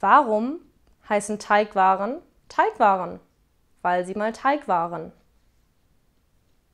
Warum heißen Teigwaren Teigwaren? Weil sie mal Teig waren.